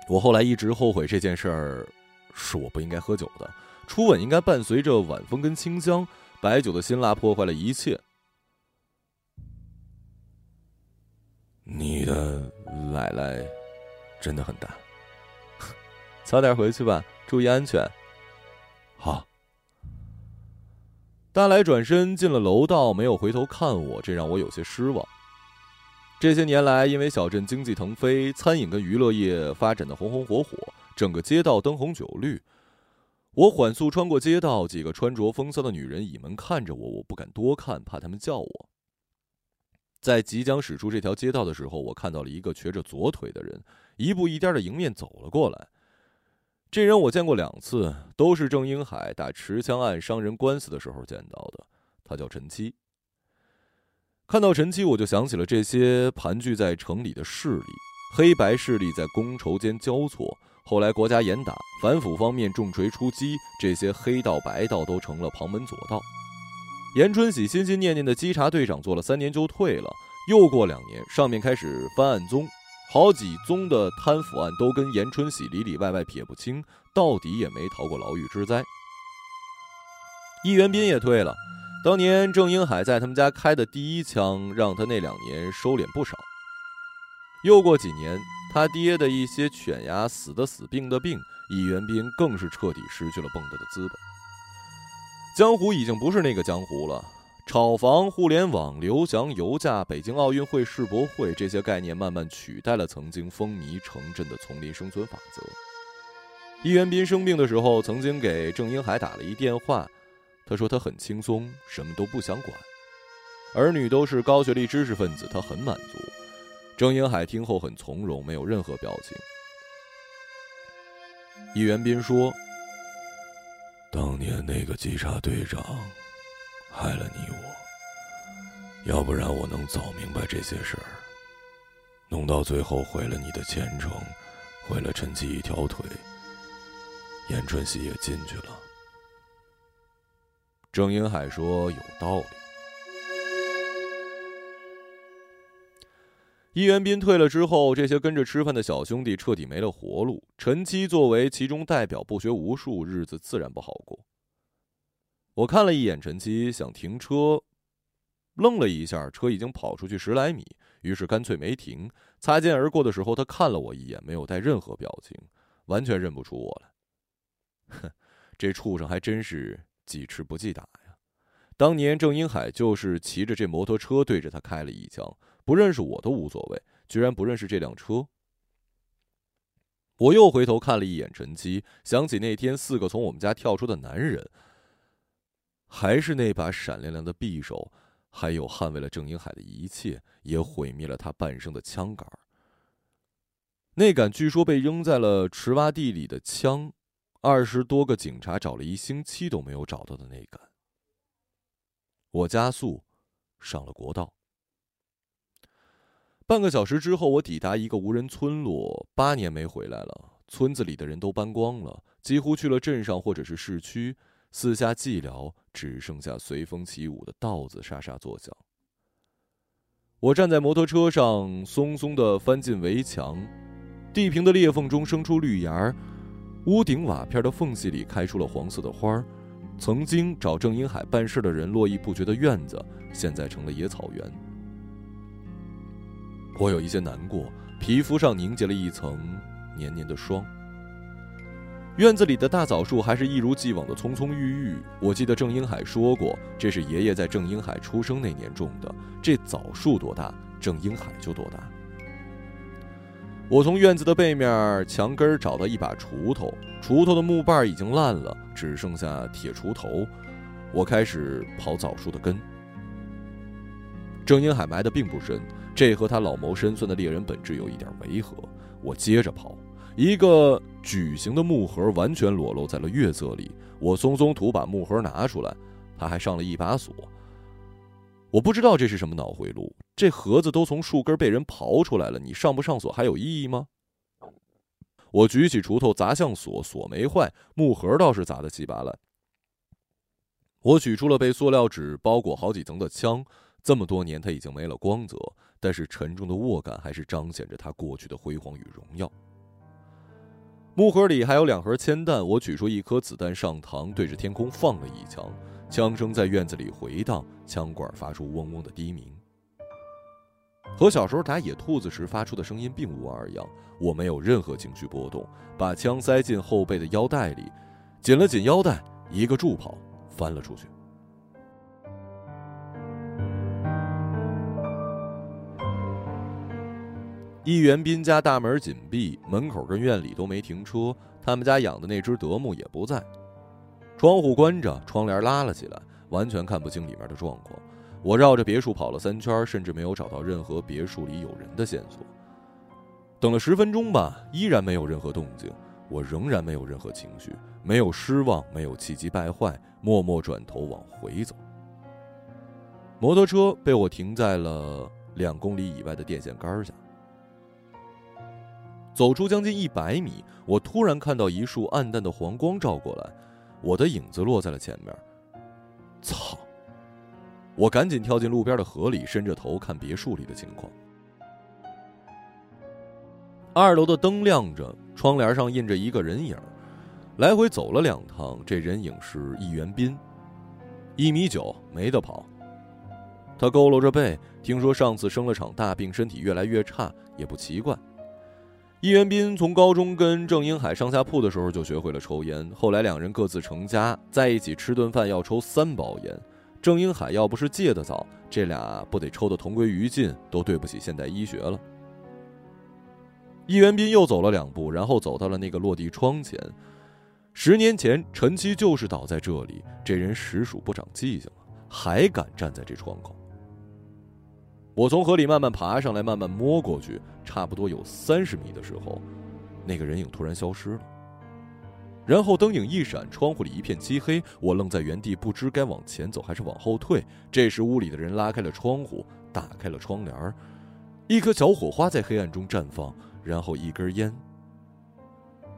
我后来一直后悔这件事儿，是我不应该喝酒的。初吻应该伴随着晚风跟清香，白酒的辛辣破坏了一切。你的奶奶真的很大，早点回去吧，注意安全。好。大来转身进了楼道，没有回头看我，这让我有些失望。这些年来，因为小镇经济腾飞，餐饮跟娱乐业发展的红红火火，整个街道灯红酒绿。我缓速穿过街道，几个穿着风骚的女人倚门看着我，我不敢多看，怕她们叫我。在即将驶出这条街道的时候，我看到了一个瘸着左腿的人，一步一颠的迎面走了过来。这人我见过两次，都是郑英海打持枪案伤人官司的时候见到的。他叫陈七。看到陈七，我就想起了这些盘踞在城里的势力，黑白势力在觥筹间交错。后来国家严打，反腐方面重锤出击，这些黑道白道都成了旁门左道。严春喜心心念念的稽查队长做了三年就退了，又过两年，上面开始翻案宗，好几宗的贪腐案都跟严春喜里里外外撇不清，到底也没逃过牢狱之灾。易元斌也退了。当年郑英海在他们家开的第一枪，让他那两年收敛不少。又过几年，他爹的一些犬牙死的死，病的病，易元斌更是彻底失去了蹦跶的资本。江湖已经不是那个江湖了，炒房、互联网、刘翔、油价、北京奥运会、世博会这些概念慢慢取代了曾经风靡城镇的丛林生存法则。易元斌生病的时候，曾经给郑英海打了一电话。他说他很轻松，什么都不想管，儿女都是高学历知识分子，他很满足。郑英海听后很从容，没有任何表情。易元斌说：“当年那个稽查队长害了你我，要不然我能早明白这些事儿。弄到最后毁了你的前程，毁了陈奇一条腿，严春喜也进去了。”郑英海说：“有道理。”易元斌退了之后，这些跟着吃饭的小兄弟彻底没了活路。陈七作为其中代表，不学无术，日子自然不好过。我看了一眼陈七，想停车，愣了一下，车已经跑出去十来米，于是干脆没停。擦肩而过的时候，他看了我一眼，没有带任何表情，完全认不出我来。哼，这畜生还真是。记吃不记打呀！当年郑英海就是骑着这摩托车对着他开了一枪，不认识我都无所谓，居然不认识这辆车。我又回头看了一眼陈七，想起那天四个从我们家跳出的男人，还是那把闪亮亮的匕首，还有捍卫了郑英海的一切，也毁灭了他半生的枪杆。那杆据说被扔在了池洼地里的枪。二十多个警察找了一星期都没有找到的那杆。我加速上了国道。半个小时之后，我抵达一个无人村落。八年没回来了，村子里的人都搬光了，几乎去了镇上或者是市区。四下寂寥，只剩下随风起舞的稻子沙沙作响。我站在摩托车上，松松的翻进围墙，地平的裂缝中生出绿芽儿。屋顶瓦片的缝隙里开出了黄色的花儿，曾经找郑英海办事的人络绎不绝的院子，现在成了野草原。我有一些难过，皮肤上凝结了一层黏黏的霜。院子里的大枣树还是一如既往的葱葱郁郁。我记得郑英海说过，这是爷爷在郑英海出生那年种的。这枣树多大，郑英海就多大。我从院子的背面墙根找到一把锄头，锄头的木把已经烂了，只剩下铁锄头。我开始刨枣树的根。郑英海埋的并不深，这和他老谋深算的猎人本质有一点违和。我接着刨，一个矩形的木盒完全裸露在了月色里。我松松土把木盒拿出来，他还上了一把锁。我不知道这是什么脑回路。这盒子都从树根被人刨出来了，你上不上锁还有意义吗？我举起锄头砸向锁，锁没坏，木盒倒是砸得稀巴烂。我取出了被塑料纸包裹好几层的枪，这么多年它已经没了光泽，但是沉重的握感还是彰显着它过去的辉煌与荣耀。木盒里还有两盒铅弹，我取出一颗子弹上膛，对着天空放了一枪。枪声在院子里回荡，枪管发出嗡嗡的低鸣，和小时候打野兔子时发出的声音并无二样。我没有任何情绪波动，把枪塞进后背的腰带里，紧了紧腰带，一个助跑翻了出去。易元斌家大门紧闭，门口跟院里都没停车，他们家养的那只德牧也不在。窗户关着，窗帘拉了起来，完全看不清里面的状况。我绕着别墅跑了三圈，甚至没有找到任何别墅里有人的线索。等了十分钟吧，依然没有任何动静。我仍然没有任何情绪，没有失望，没有气急败坏，默默转头往回走。摩托车被我停在了两公里以外的电线杆下。走出将近一百米，我突然看到一束暗淡的黄光照过来，我的影子落在了前面。操！我赶紧跳进路边的河里，伸着头看别墅里的情况。二楼的灯亮着，窗帘上印着一个人影，来回走了两趟。这人影是易元斌，一米九，没得跑。他佝偻着背，听说上次生了场大病，身体越来越差，也不奇怪。易元斌从高中跟郑英海上下铺的时候就学会了抽烟，后来两人各自成家，在一起吃顿饭要抽三包烟。郑英海要不是戒得早，这俩不得抽得同归于尽，都对不起现代医学了。易元斌又走了两步，然后走到了那个落地窗前。十年前，陈七就是倒在这里，这人实属不长记性了，还敢站在这窗口。我从河里慢慢爬上来，慢慢摸过去，差不多有三十米的时候，那个人影突然消失了。然后灯影一闪，窗户里一片漆黑，我愣在原地，不知该往前走还是往后退。这时，屋里的人拉开了窗户，打开了窗帘，一颗小火花在黑暗中绽放，然后一根烟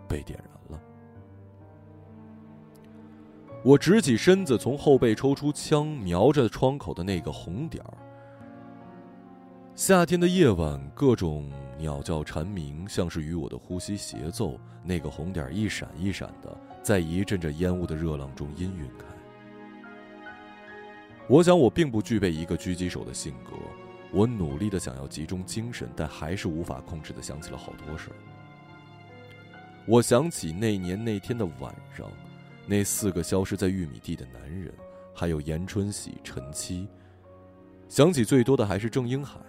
被点燃了。我直起身子，从后背抽出枪，瞄着窗口的那个红点儿。夏天的夜晚，各种鸟叫蝉鸣，像是与我的呼吸协奏。那个红点一闪一闪的，在一阵阵烟雾的热浪中氤氲开。我想，我并不具备一个狙击手的性格。我努力的想要集中精神，但还是无法控制的想起了好多事儿。我想起那年那天的晚上，那四个消失在玉米地的男人，还有严春喜、陈七。想起最多的还是郑英海。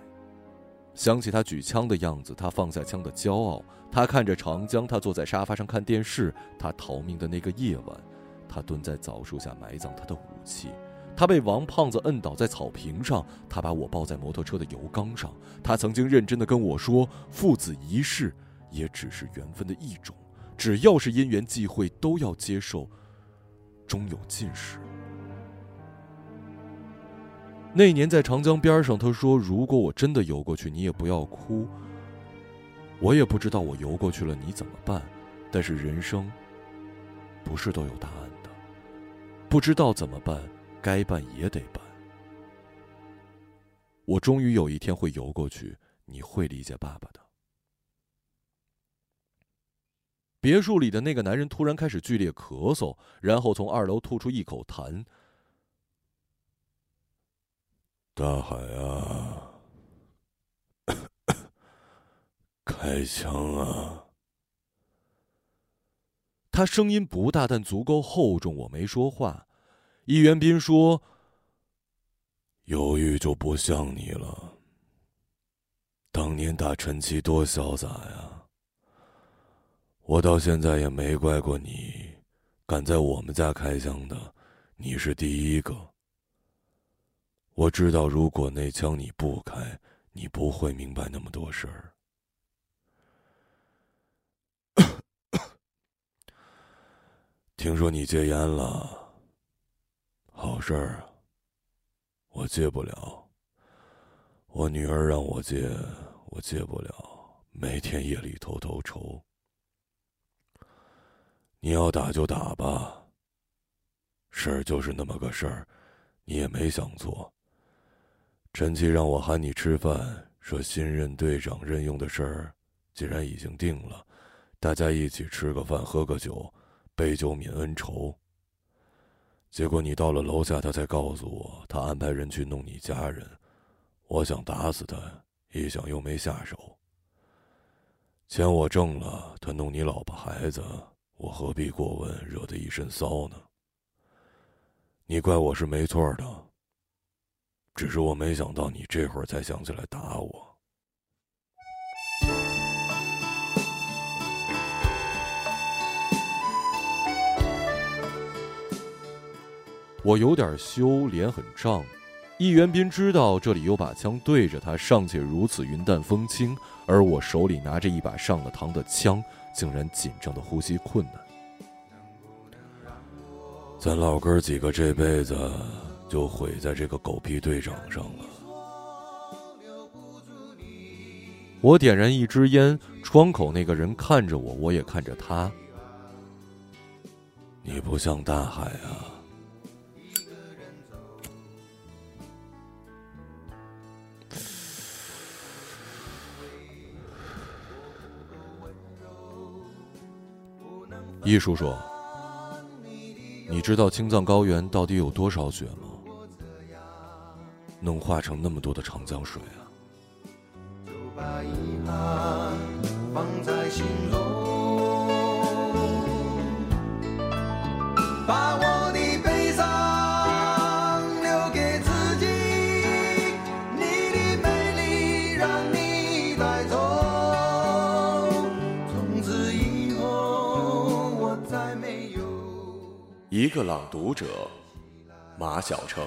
想起他举枪的样子，他放下枪的骄傲，他看着长江，他坐在沙发上看电视，他逃命的那个夜晚，他蹲在枣树下埋葬他的武器，他被王胖子摁倒在草坪上，他把我抱在摩托车的油缸上，他曾经认真的跟我说，父子一世也只是缘分的一种，只要是因缘际会，都要接受，终有尽时。那年在长江边上，他说：“如果我真的游过去，你也不要哭。”我也不知道我游过去了你怎么办，但是人生不是都有答案的，不知道怎么办，该办也得办。我终于有一天会游过去，你会理解爸爸的。别墅里的那个男人突然开始剧烈咳嗽，然后从二楼吐出一口痰。大海啊，开枪啊！他声音不大，但足够厚重。我没说话。易元斌说：“犹豫就不像你了。当年打陈七多潇洒呀！我到现在也没怪过你，敢在我们家开枪的，你是第一个。”我知道，如果那枪你不开，你不会明白那么多事儿。听说你戒烟了，好事儿啊！我戒不了，我女儿让我戒，我戒不了，每天夜里偷偷抽。你要打就打吧，事儿就是那么个事儿，你也没想做。陈七让我喊你吃饭，说新任队长任用的事儿，既然已经定了，大家一起吃个饭，喝个酒，杯酒泯恩仇。结果你到了楼下，他才告诉我，他安排人去弄你家人。我想打死他，一想又没下手。钱我挣了，他弄你老婆孩子，我何必过问，惹得一身骚呢？你怪我是没错的。只是我没想到你这会儿才想起来打我。我有点羞，脸很胀。易元斌知道这里有把枪对着他，尚且如此云淡风轻，而我手里拿着一把上了膛的枪，竟然紧张的呼吸困难。咱老哥几个这辈子。就毁在这个狗屁队长上了。我点燃一支烟，窗口那个人看着我，我也看着他。你不像大海啊！艺术说：“你知道青藏高原到底有多少雪吗？能化成那么多的长江水啊！”就把遗憾放在心中，把我的悲伤留给自己，你的美丽让你带走。从此以后，我再没有一个朗读者，马晓成。